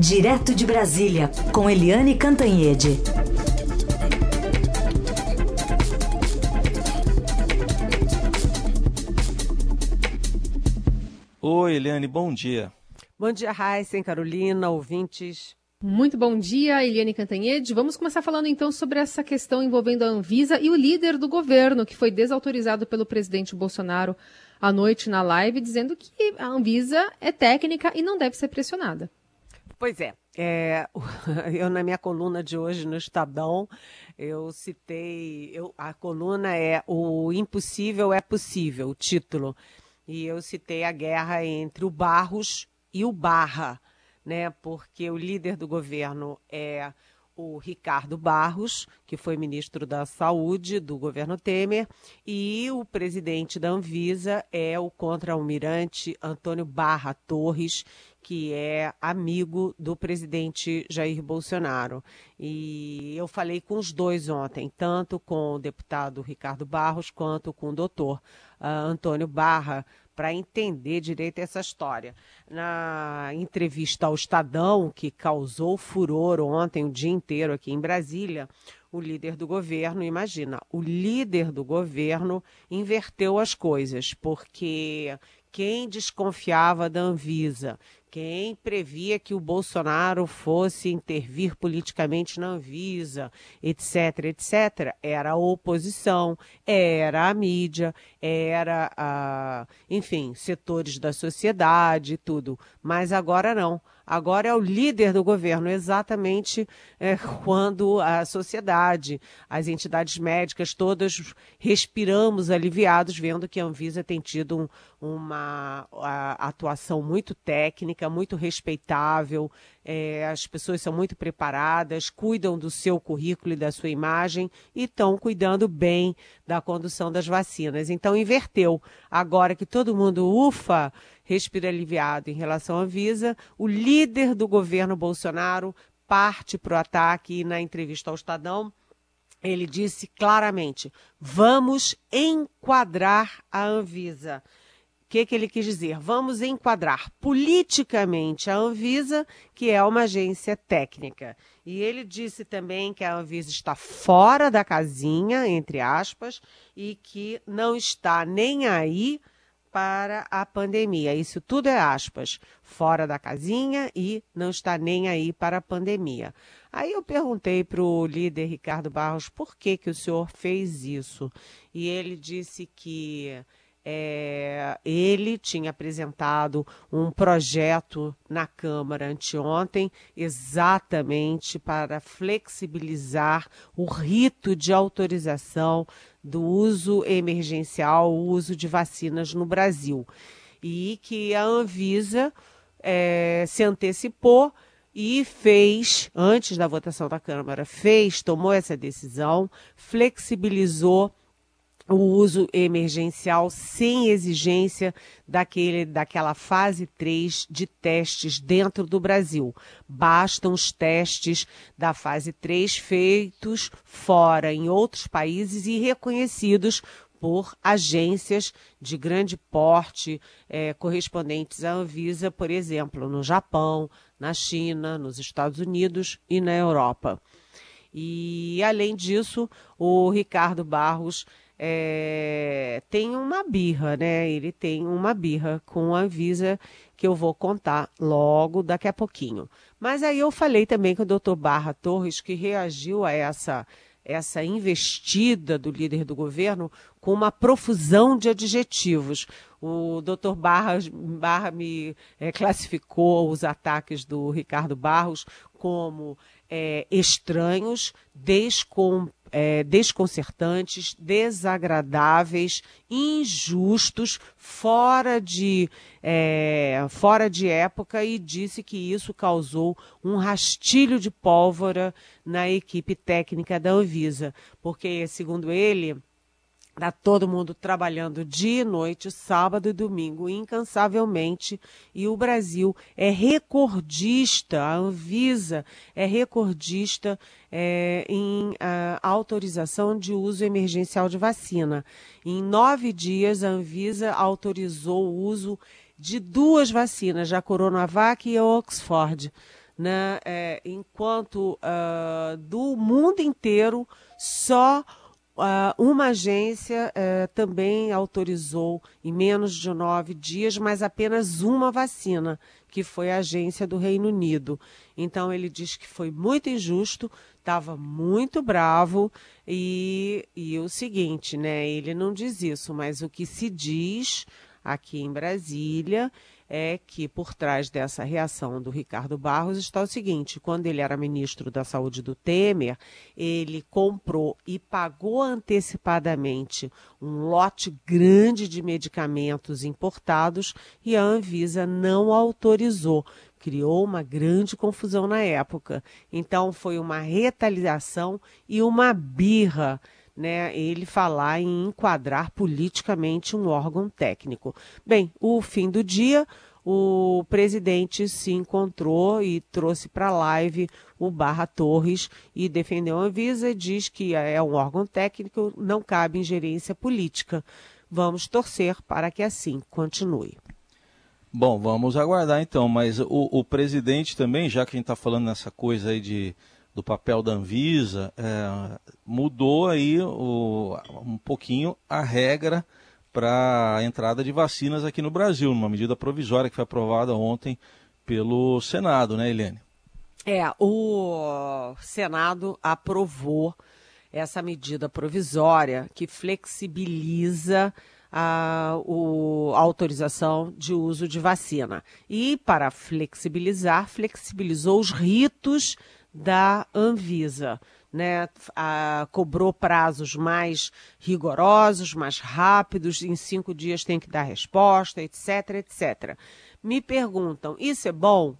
Direto de Brasília, com Eliane Cantanhede. Oi, Eliane, bom dia. Bom dia, Raíssen, Carolina, ouvintes. Muito bom dia, Eliane Cantanhede. Vamos começar falando então sobre essa questão envolvendo a Anvisa e o líder do governo, que foi desautorizado pelo presidente Bolsonaro à noite na live, dizendo que a Anvisa é técnica e não deve ser pressionada. Pois é, é, eu na minha coluna de hoje no Estadão, eu citei, eu, a coluna é O Impossível é Possível, o título, e eu citei a guerra entre o Barros e o Barra, né, porque o líder do governo é o Ricardo Barros, que foi ministro da Saúde do governo Temer, e o presidente da Anvisa é o contra-almirante Antônio Barra Torres, que é amigo do presidente Jair Bolsonaro. E eu falei com os dois ontem, tanto com o deputado Ricardo Barros quanto com o doutor uh, Antônio Barra, para entender direito essa história. Na entrevista ao Estadão, que causou furor ontem, o dia inteiro aqui em Brasília, o líder do governo, imagina, o líder do governo inverteu as coisas, porque quem desconfiava da Anvisa, quem previa que o Bolsonaro fosse intervir politicamente na Anvisa, etc., etc., era a oposição, era a mídia, era, a, enfim, setores da sociedade e tudo. Mas agora não. Agora é o líder do governo, exatamente é, quando a sociedade, as entidades médicas, todas respiramos aliviados, vendo que a Anvisa tem tido um, uma atuação muito técnica, muito respeitável, é, as pessoas são muito preparadas, cuidam do seu currículo e da sua imagem e estão cuidando bem da condução das vacinas. Então, inverteu. Agora que todo mundo ufa, respira aliviado em relação à Visa, o líder do governo Bolsonaro parte para o ataque e na entrevista ao Estadão ele disse claramente: vamos enquadrar a Anvisa. Que, que ele quis dizer? Vamos enquadrar politicamente a Anvisa, que é uma agência técnica. E ele disse também que a Anvisa está fora da casinha, entre aspas, e que não está nem aí para a pandemia. Isso tudo é aspas, fora da casinha e não está nem aí para a pandemia. Aí eu perguntei para o líder Ricardo Barros por que, que o senhor fez isso. E ele disse que é, ele tinha apresentado um projeto na Câmara anteontem, exatamente para flexibilizar o rito de autorização do uso emergencial, o uso de vacinas no Brasil. E que a Anvisa é, se antecipou e fez, antes da votação da Câmara, fez, tomou essa decisão, flexibilizou o uso emergencial sem exigência daquele, daquela fase 3 de testes dentro do Brasil. Bastam os testes da fase 3 feitos fora, em outros países e reconhecidos por agências de grande porte é, correspondentes à Anvisa, por exemplo, no Japão, na China, nos Estados Unidos e na Europa. E, além disso, o Ricardo Barros é, tem uma birra, né? Ele tem uma birra com a Anvisa que eu vou contar logo daqui a pouquinho. Mas aí eu falei também com o doutor Barra Torres, que reagiu a essa, essa investida do líder do governo com uma profusão de adjetivos. O doutor Barra, Barra me é, classificou os ataques do Ricardo Barros como é, estranhos, descom, é, desconcertantes, desagradáveis, injustos, fora de, é, fora de época e disse que isso causou um rastilho de pólvora na equipe técnica da Anvisa, porque, segundo ele, Está todo mundo trabalhando dia e noite, sábado e domingo, incansavelmente. E o Brasil é recordista, a Anvisa é recordista é, em a, autorização de uso emergencial de vacina. Em nove dias, a Anvisa autorizou o uso de duas vacinas, a Coronavac e a Oxford né? É, enquanto uh, do mundo inteiro só uma agência uh, também autorizou em menos de nove dias, mas apenas uma vacina, que foi a agência do Reino Unido. Então ele diz que foi muito injusto, estava muito bravo e, e o seguinte, né? Ele não diz isso, mas o que se diz aqui em Brasília é que por trás dessa reação do Ricardo Barros está o seguinte: quando ele era ministro da Saúde do Temer, ele comprou e pagou antecipadamente um lote grande de medicamentos importados e a Anvisa não autorizou. Criou uma grande confusão na época. Então foi uma retaliação e uma birra né, ele falar em enquadrar politicamente um órgão técnico. Bem, o fim do dia, o presidente se encontrou e trouxe para a live o Barra Torres e defendeu a Anvisa e diz que é um órgão técnico, não cabe ingerência política. Vamos torcer para que assim continue. Bom, vamos aguardar então, mas o, o presidente também, já que a gente está falando nessa coisa aí de do papel da Anvisa, é, mudou aí o, um pouquinho a regra para a entrada de vacinas aqui no Brasil, numa medida provisória que foi aprovada ontem pelo Senado, né, Helene? É, o Senado aprovou essa medida provisória que flexibiliza a, o, a autorização de uso de vacina. E, para flexibilizar, flexibilizou os ritos da Anvisa. Né, a, cobrou prazos mais rigorosos, mais rápidos, em cinco dias tem que dar resposta, etc, etc. Me perguntam, isso é bom?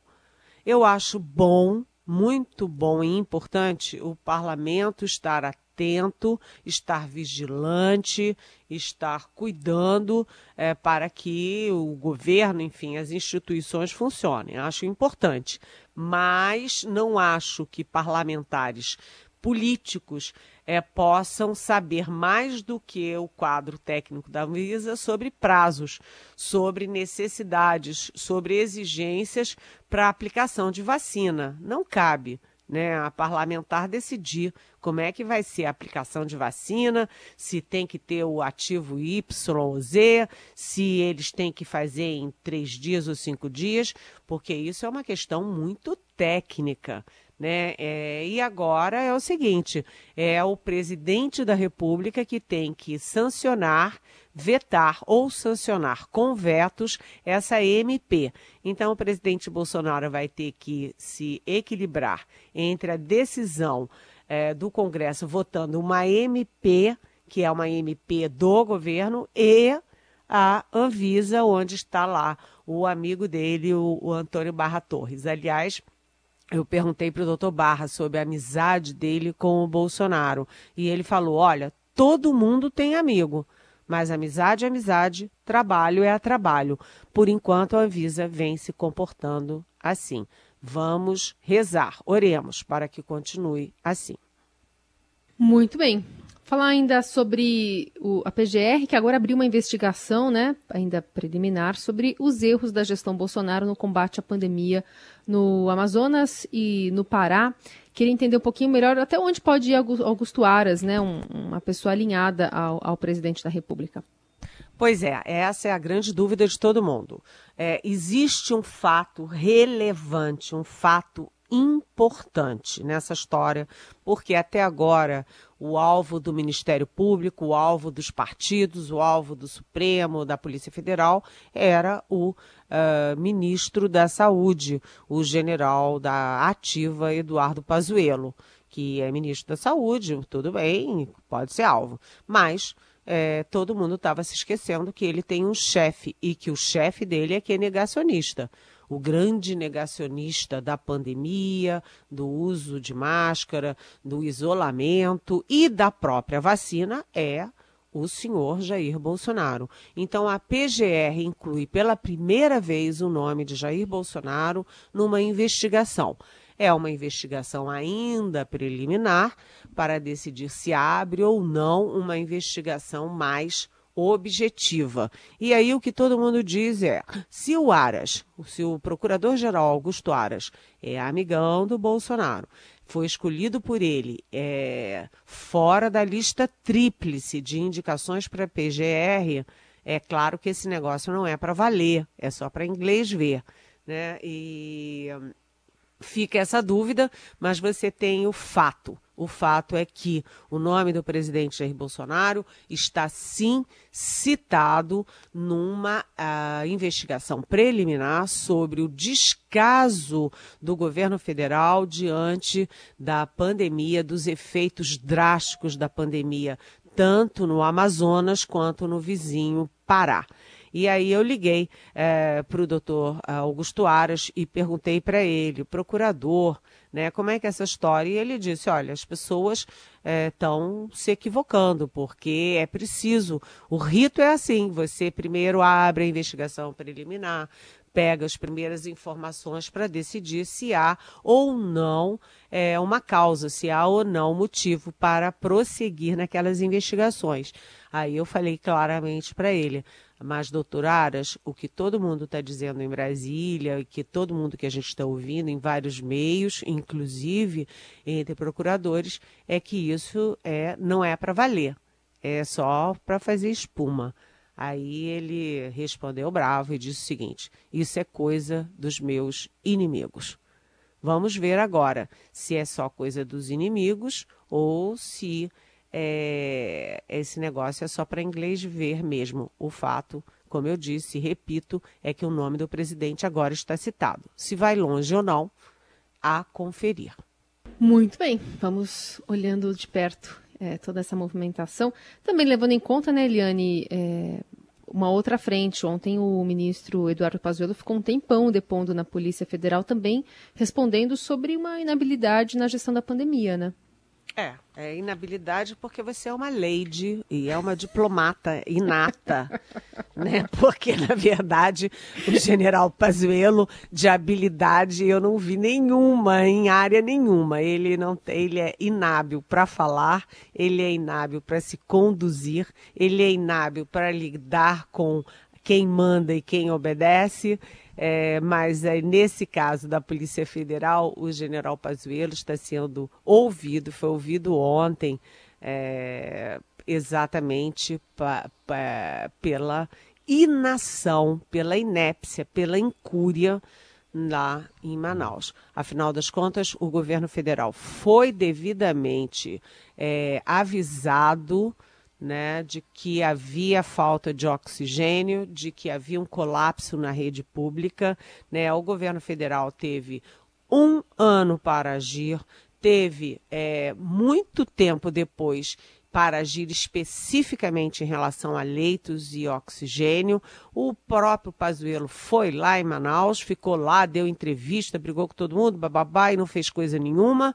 Eu acho bom, muito bom e importante o parlamento estar atento, estar vigilante, estar cuidando é, para que o governo, enfim, as instituições funcionem. Acho importante mas não acho que parlamentares políticos é, possam saber mais do que o quadro técnico da Anvisa sobre prazos, sobre necessidades, sobre exigências para aplicação de vacina. Não cabe né, a parlamentar decidir como é que vai ser a aplicação de vacina, se tem que ter o ativo Y ou Z, se eles têm que fazer em três dias ou cinco dias, porque isso é uma questão muito técnica. Né? É, e agora é o seguinte: é o presidente da República que tem que sancionar, vetar ou sancionar com vetos essa MP. Então, o presidente Bolsonaro vai ter que se equilibrar entre a decisão é, do Congresso votando uma MP, que é uma MP do governo, e a Anvisa, onde está lá o amigo dele, o, o Antônio Barra Torres. Aliás, eu perguntei para o doutor Barra sobre a amizade dele com o Bolsonaro. E ele falou: olha, todo mundo tem amigo, mas amizade é amizade, trabalho é trabalho. Por enquanto, a Anvisa vem se comportando assim. Vamos rezar, oremos para que continue assim. Muito bem. Falar ainda sobre o, a PGR, que agora abriu uma investigação, né, ainda preliminar, sobre os erros da gestão Bolsonaro no combate à pandemia no Amazonas e no Pará. Queria entender um pouquinho melhor até onde pode ir Augusto Aras, né, um, uma pessoa alinhada ao, ao presidente da República. Pois é, essa é a grande dúvida de todo mundo. É, existe um fato relevante, um fato importante nessa história, porque até agora o alvo do Ministério Público, o alvo dos partidos, o alvo do Supremo, da Polícia Federal, era o uh, ministro da Saúde, o general da Ativa Eduardo Pazuello, que é ministro da Saúde, tudo bem, pode ser alvo, mas é, todo mundo estava se esquecendo que ele tem um chefe e que o chefe dele é que é negacionista o grande negacionista da pandemia, do uso de máscara, do isolamento e da própria vacina é o senhor Jair Bolsonaro. Então a PGR inclui pela primeira vez o nome de Jair Bolsonaro numa investigação. É uma investigação ainda preliminar para decidir se abre ou não uma investigação mais objetiva. E aí o que todo mundo diz é: se o Aras, se o procurador-geral Augusto Aras é amigão do Bolsonaro, foi escolhido por ele é, fora da lista tríplice de indicações para PGR, é claro que esse negócio não é para valer, é só para inglês ver. Né? E fica essa dúvida, mas você tem o fato. O fato é que o nome do presidente Jair Bolsonaro está sim citado numa uh, investigação preliminar sobre o descaso do governo federal diante da pandemia, dos efeitos drásticos da pandemia, tanto no Amazonas quanto no vizinho Pará. E aí eu liguei é, para o doutor Augusto Aras e perguntei para ele, procurador, né, como é que é essa história? E ele disse, olha, as pessoas estão é, se equivocando, porque é preciso, o rito é assim, você primeiro abre a investigação preliminar, pega as primeiras informações para decidir se há ou não é, uma causa, se há ou não motivo para prosseguir naquelas investigações. Aí eu falei claramente para ele, mas, doutor Aras, o que todo mundo está dizendo em Brasília, e que todo mundo que a gente está ouvindo em vários meios, inclusive entre procuradores, é que isso é, não é para valer, é só para fazer espuma. Aí ele respondeu bravo e disse o seguinte: Isso é coisa dos meus inimigos. Vamos ver agora se é só coisa dos inimigos ou se é, esse negócio é só para inglês ver mesmo. O fato, como eu disse e repito, é que o nome do presidente agora está citado. Se vai longe ou não, a conferir. Muito bem, vamos olhando de perto é, toda essa movimentação. Também levando em conta, né, Eliane, é, uma outra frente. Ontem o ministro Eduardo Pazuello ficou um tempão depondo na Polícia Federal também, respondendo sobre uma inabilidade na gestão da pandemia, né? É, é inabilidade porque você é uma lady e é uma diplomata inata, né? Porque, na verdade, o general Pazuello, de habilidade, eu não vi nenhuma, em área nenhuma. Ele, não, ele é inábil para falar, ele é inábil para se conduzir, ele é inábil para lidar com quem manda e quem obedece. É, mas é, nesse caso da Polícia Federal, o general Pazuello está sendo ouvido, foi ouvido ontem, é, exatamente pa, pa, pela inação, pela inépcia, pela incúria lá em Manaus. Afinal das contas, o governo federal foi devidamente é, avisado né, de que havia falta de oxigênio, de que havia um colapso na rede pública. Né? O governo federal teve um ano para agir, teve é, muito tempo depois para agir especificamente em relação a leitos e oxigênio. O próprio Pazuello foi lá em Manaus, ficou lá, deu entrevista, brigou com todo mundo, bababá, e não fez coisa nenhuma.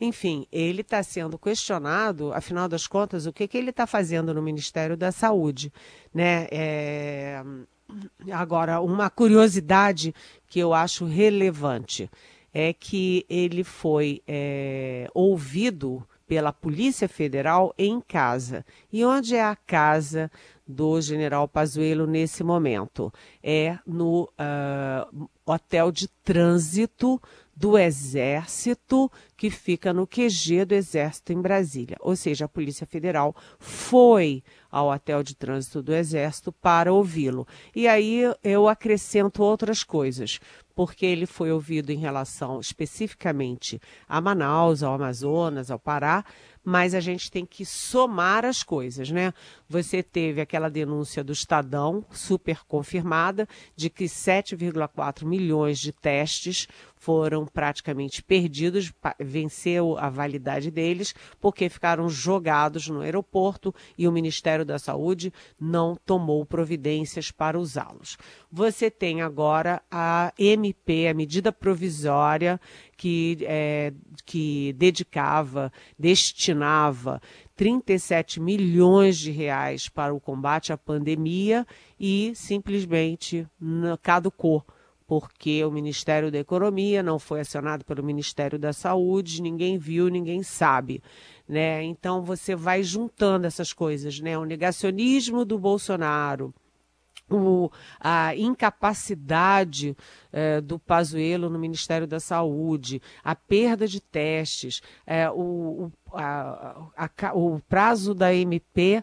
Enfim, ele está sendo questionado, afinal das contas, o que, que ele está fazendo no Ministério da Saúde. Né? É... Agora, uma curiosidade que eu acho relevante é que ele foi é, ouvido pela Polícia Federal em casa. E onde é a casa do general Pazuello nesse momento? É no uh, hotel de trânsito do Exército, que fica no QG do Exército em Brasília. Ou seja, a Polícia Federal foi ao hotel de trânsito do Exército para ouvi-lo. E aí eu acrescento outras coisas, porque ele foi ouvido em relação especificamente a Manaus, ao Amazonas, ao Pará, mas a gente tem que somar as coisas, né? Você teve aquela denúncia do Estadão, super confirmada, de que 7,4 milhões de testes foram praticamente perdidos, venceu a validade deles, porque ficaram jogados no aeroporto e o Ministério da Saúde não tomou providências para usá-los. Você tem agora a MP, a medida provisória, que, é, que dedicava, destinava 37 milhões de reais para o combate à pandemia e simplesmente caducou porque o Ministério da Economia não foi acionado pelo Ministério da Saúde, ninguém viu, ninguém sabe. Né? Então você vai juntando essas coisas, né? O negacionismo do Bolsonaro, o, a incapacidade eh, do Pazuello no Ministério da Saúde, a perda de testes, eh, o, o, a, a, o prazo da MP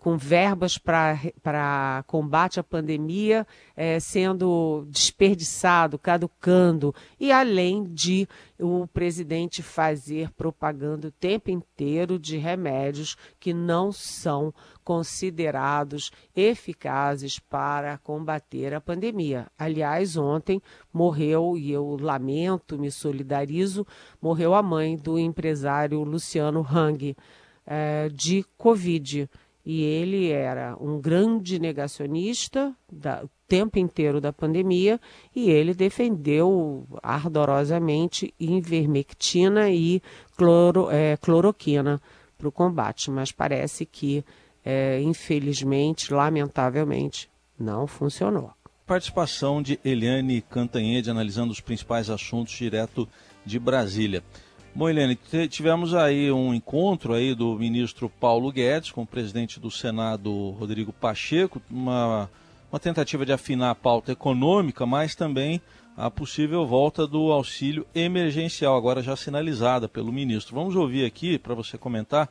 com verbas para combate à pandemia é, sendo desperdiçado, caducando, e além de o presidente fazer propaganda o tempo inteiro de remédios que não são considerados eficazes para combater a pandemia. Aliás, ontem morreu, e eu lamento, me solidarizo, morreu a mãe do empresário Luciano Hang, é, de Covid e ele era um grande negacionista da, o tempo inteiro da pandemia e ele defendeu ardorosamente invermectina e cloro, é, cloroquina para o combate, mas parece que, é, infelizmente, lamentavelmente, não funcionou. Participação de Eliane Cantanhede analisando os principais assuntos direto de Brasília. Bom, Helene, tivemos aí um encontro aí do ministro Paulo Guedes com o presidente do Senado, Rodrigo Pacheco, uma, uma tentativa de afinar a pauta econômica, mas também a possível volta do auxílio emergencial, agora já sinalizada pelo ministro. Vamos ouvir aqui, para você comentar,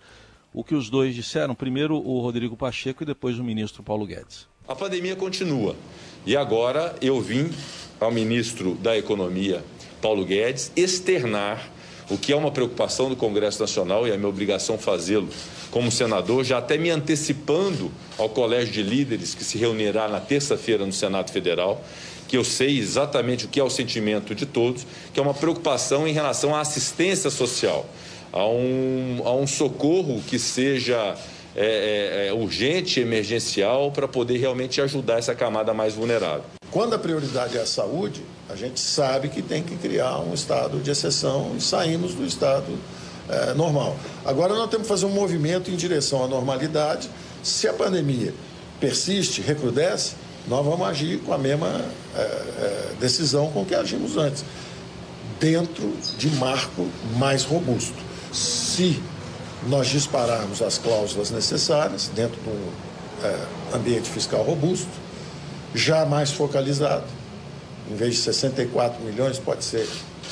o que os dois disseram. Primeiro o Rodrigo Pacheco e depois o ministro Paulo Guedes. A pandemia continua e agora eu vim ao ministro da Economia, Paulo Guedes, externar o que é uma preocupação do Congresso Nacional e é minha obrigação fazê-lo como senador, já até me antecipando ao colégio de líderes que se reunirá na terça-feira no Senado Federal, que eu sei exatamente o que é o sentimento de todos, que é uma preocupação em relação à assistência social, a um, a um socorro que seja é, é, é urgente, emergencial, para poder realmente ajudar essa camada mais vulnerável. Quando a prioridade é a saúde, a gente sabe que tem que criar um estado de exceção e saímos do estado é, normal. Agora nós temos que fazer um movimento em direção à normalidade. Se a pandemia persiste, recrudesce, nós vamos agir com a mesma é, decisão com que agimos antes, dentro de marco mais robusto. Se nós dispararmos as cláusulas necessárias dentro de um é, ambiente fiscal robusto, já mais focalizado, em vez de 64 milhões, pode ser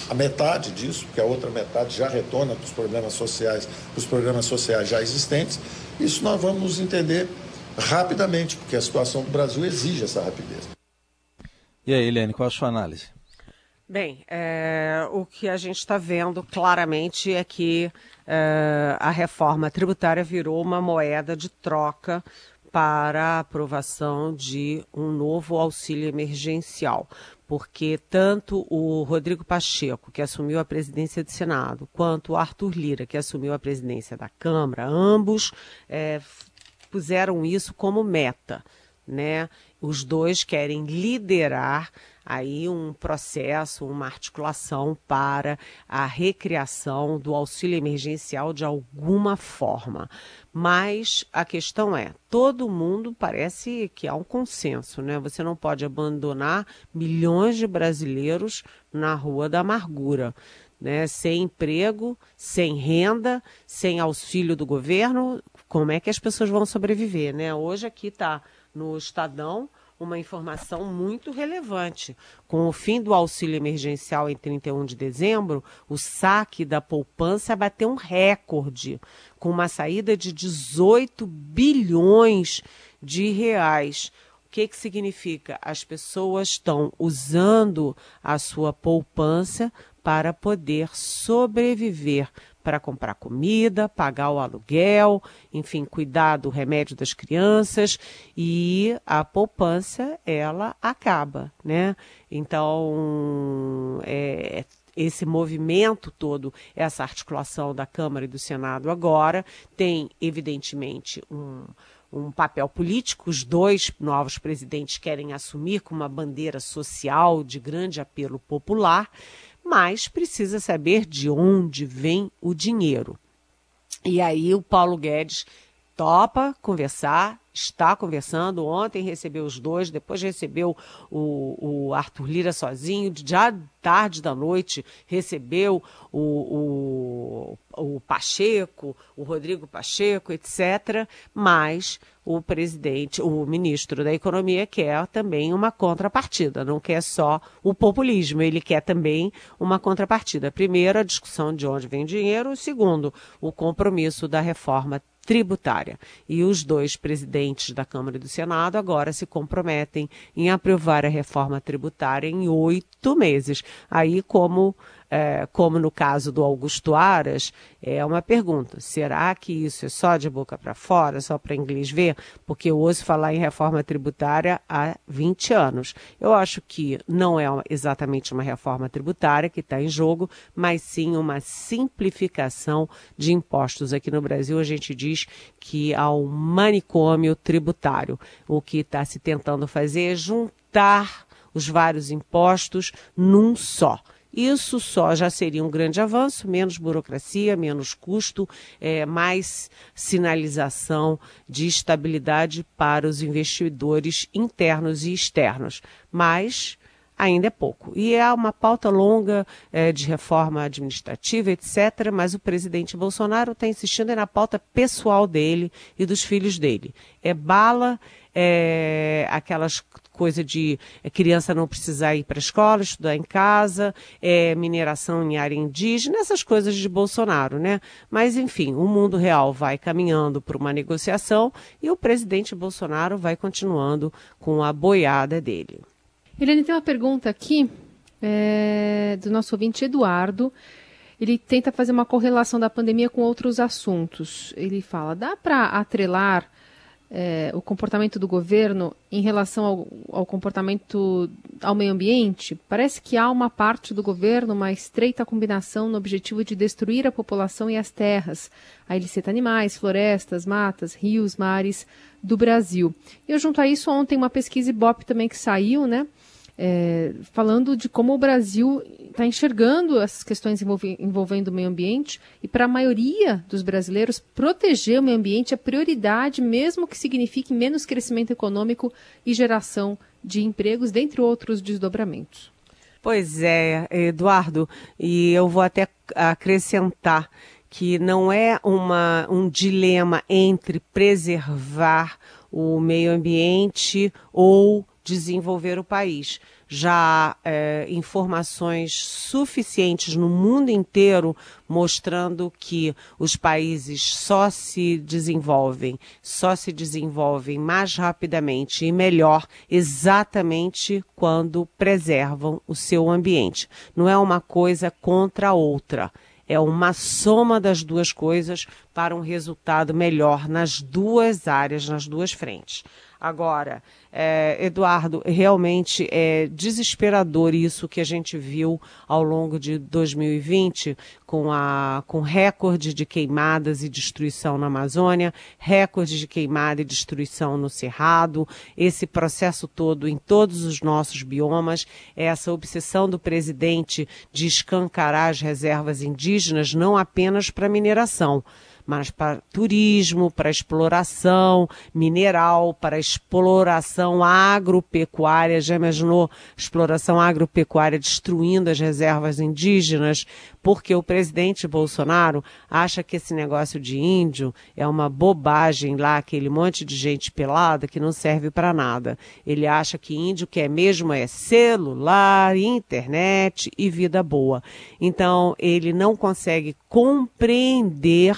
a metade disso, porque a outra metade já retorna para os problemas sociais, para os programas sociais já existentes. Isso nós vamos entender rapidamente, porque a situação do Brasil exige essa rapidez. E aí, Helene, qual a sua análise? Bem, é, o que a gente está vendo claramente é que é, a reforma tributária virou uma moeda de troca para a aprovação de um novo auxílio emergencial, porque tanto o Rodrigo Pacheco, que assumiu a presidência do Senado, quanto o Arthur Lira, que assumiu a presidência da Câmara, ambos é, puseram isso como meta. Né? Os dois querem liderar aí um processo, uma articulação para a recriação do auxílio emergencial de alguma forma. Mas a questão é, todo mundo parece que há um consenso, né? Você não pode abandonar milhões de brasileiros na rua da amargura. Né, sem emprego, sem renda, sem auxílio do governo, como é que as pessoas vão sobreviver? Né? Hoje aqui está no Estadão uma informação muito relevante. Com o fim do auxílio emergencial em 31 de dezembro, o saque da poupança bateu um recorde, com uma saída de 18 bilhões de reais. O que, que significa? As pessoas estão usando a sua poupança para poder sobreviver, para comprar comida, pagar o aluguel, enfim, cuidar do remédio das crianças e a poupança ela acaba, né? Então é, esse movimento todo, essa articulação da Câmara e do Senado agora tem evidentemente um um papel político. Os dois novos presidentes querem assumir com uma bandeira social de grande apelo popular, mas precisa saber de onde vem o dinheiro. E aí o Paulo Guedes topa conversar, está conversando. Ontem recebeu os dois, depois recebeu o, o Arthur Lira sozinho, já tarde da noite recebeu o, o, o Pacheco, o Rodrigo Pacheco, etc. Mas o presidente, o ministro da Economia quer também uma contrapartida, não quer só o populismo, ele quer também uma contrapartida. Primeiro, a discussão de onde vem o dinheiro, segundo, o compromisso da reforma tributária. E os dois presidentes da Câmara e do Senado agora se comprometem em aprovar a reforma tributária em oito meses. Aí, como é, como no caso do Augusto Aras, é uma pergunta: será que isso é só de boca para fora, só para inglês ver? Porque eu ouço falar em reforma tributária há 20 anos. Eu acho que não é exatamente uma reforma tributária que está em jogo, mas sim uma simplificação de impostos. Aqui no Brasil, a gente diz que há um manicômio tributário. O que está se tentando fazer é juntar os vários impostos num só. Isso só já seria um grande avanço, menos burocracia, menos custo, é, mais sinalização de estabilidade para os investidores internos e externos. Mas ainda é pouco. E é uma pauta longa é, de reforma administrativa, etc., mas o presidente Bolsonaro está insistindo na pauta pessoal dele e dos filhos dele. É bala, é, aquelas coisa de é, criança não precisar ir para a escola, estudar em casa, é, mineração em área indígena, essas coisas de Bolsonaro, né? Mas, enfim, o mundo real vai caminhando para uma negociação e o presidente Bolsonaro vai continuando com a boiada dele. Helene, tem uma pergunta aqui é, do nosso ouvinte Eduardo. Ele tenta fazer uma correlação da pandemia com outros assuntos. Ele fala: dá para atrelar é, o comportamento do governo em relação ao, ao, comportamento ao meio ambiente, parece que há uma parte do governo, uma estreita combinação no objetivo de destruir a população e as terras. Aí ele cita animais, florestas, matas, rios, mares do Brasil. E eu junto a isso ontem uma pesquisa Ibope também que saiu, né? É, falando de como o Brasil está enxergando essas questões envolve, envolvendo o meio ambiente e para a maioria dos brasileiros proteger o meio ambiente é prioridade, mesmo que signifique menos crescimento econômico e geração de empregos, dentre outros desdobramentos. Pois é, Eduardo, e eu vou até acrescentar que não é uma, um dilema entre preservar o meio ambiente ou desenvolver o país. Já há é, informações suficientes no mundo inteiro mostrando que os países só se desenvolvem, só se desenvolvem mais rapidamente e melhor exatamente quando preservam o seu ambiente. Não é uma coisa contra a outra é uma soma das duas coisas para um resultado melhor nas duas áreas, nas duas frentes. Agora, é, Eduardo, realmente é desesperador isso que a gente viu ao longo de 2020, com, a, com recorde de queimadas e destruição na Amazônia, recorde de queimada e destruição no Cerrado, esse processo todo em todos os nossos biomas, essa obsessão do presidente de escancarar as reservas indígenas, não apenas para mineração mas para turismo, para exploração mineral, para exploração agropecuária. Já imaginou exploração agropecuária destruindo as reservas indígenas? Porque o presidente Bolsonaro acha que esse negócio de índio é uma bobagem lá, aquele monte de gente pelada que não serve para nada. Ele acha que índio quer mesmo é celular, internet e vida boa. Então, ele não consegue compreender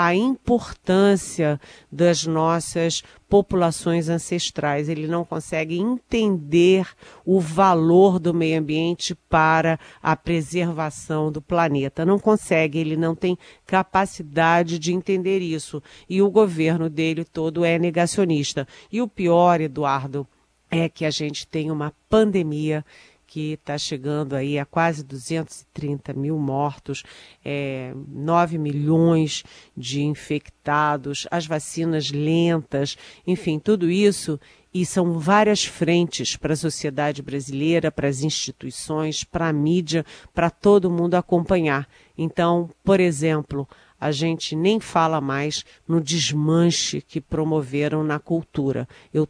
a importância das nossas populações ancestrais. Ele não consegue entender o valor do meio ambiente para a preservação do planeta. Não consegue, ele não tem capacidade de entender isso. E o governo dele todo é negacionista. E o pior, Eduardo, é que a gente tem uma pandemia que está chegando aí a quase 230 mil mortos, é, 9 milhões de infectados, as vacinas lentas, enfim, tudo isso. E são várias frentes para a sociedade brasileira, para as instituições, para a mídia, para todo mundo acompanhar. Então, por exemplo, a gente nem fala mais no desmanche que promoveram na cultura. Eu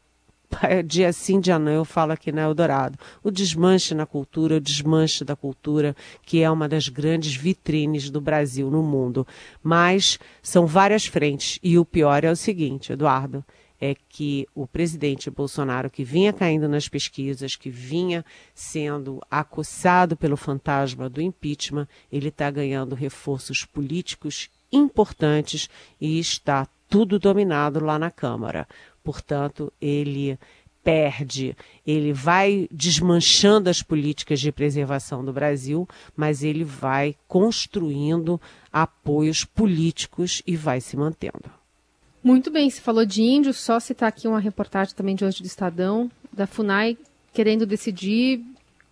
dia sim, dia não, eu falo aqui na Eldorado. O desmanche na cultura, o desmanche da cultura, que é uma das grandes vitrines do Brasil no mundo. Mas são várias frentes. E o pior é o seguinte, Eduardo, é que o presidente Bolsonaro, que vinha caindo nas pesquisas, que vinha sendo acossado pelo fantasma do impeachment, ele está ganhando reforços políticos importantes e está tudo dominado lá na Câmara. Portanto, ele perde, ele vai desmanchando as políticas de preservação do Brasil, mas ele vai construindo apoios políticos e vai se mantendo. Muito bem, se falou de índio, só citar aqui uma reportagem também de hoje do Estadão, da FUNAI querendo decidir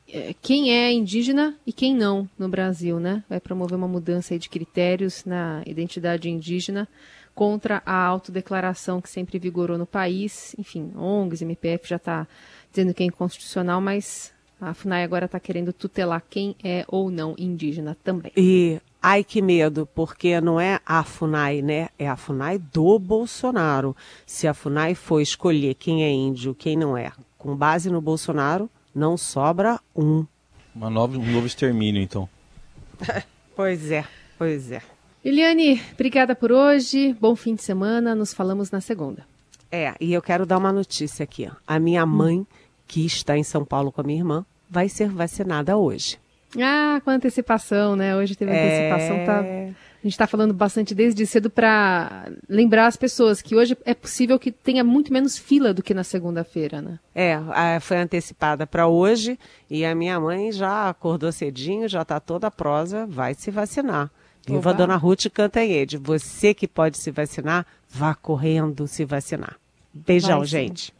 é, quem é indígena e quem não no Brasil, né? Vai promover uma mudança de critérios na identidade indígena contra a autodeclaração que sempre vigorou no país. Enfim, ONGs, MPF já está dizendo que é inconstitucional, mas a FUNAI agora está querendo tutelar quem é ou não indígena também. E ai que medo, porque não é a FUNAI, né? É a FUNAI do Bolsonaro. Se a FUNAI for escolher quem é índio, quem não é, com base no Bolsonaro, não sobra um. Uma nova, um novo extermínio, então. pois é, pois é. Eliane, obrigada por hoje. Bom fim de semana. Nos falamos na segunda. É, e eu quero dar uma notícia aqui. A minha mãe, que está em São Paulo com a minha irmã, vai ser vacinada hoje. Ah, com antecipação, né? Hoje teve é... antecipação. Tá... A gente está falando bastante desde cedo para lembrar as pessoas que hoje é possível que tenha muito menos fila do que na segunda-feira, né? É, foi antecipada para hoje e a minha mãe já acordou cedinho, já está toda prosa, vai se vacinar. Viva a Dona Ruth Cantanhede. Você que pode se vacinar, vá correndo se vacinar. Beijão, gente.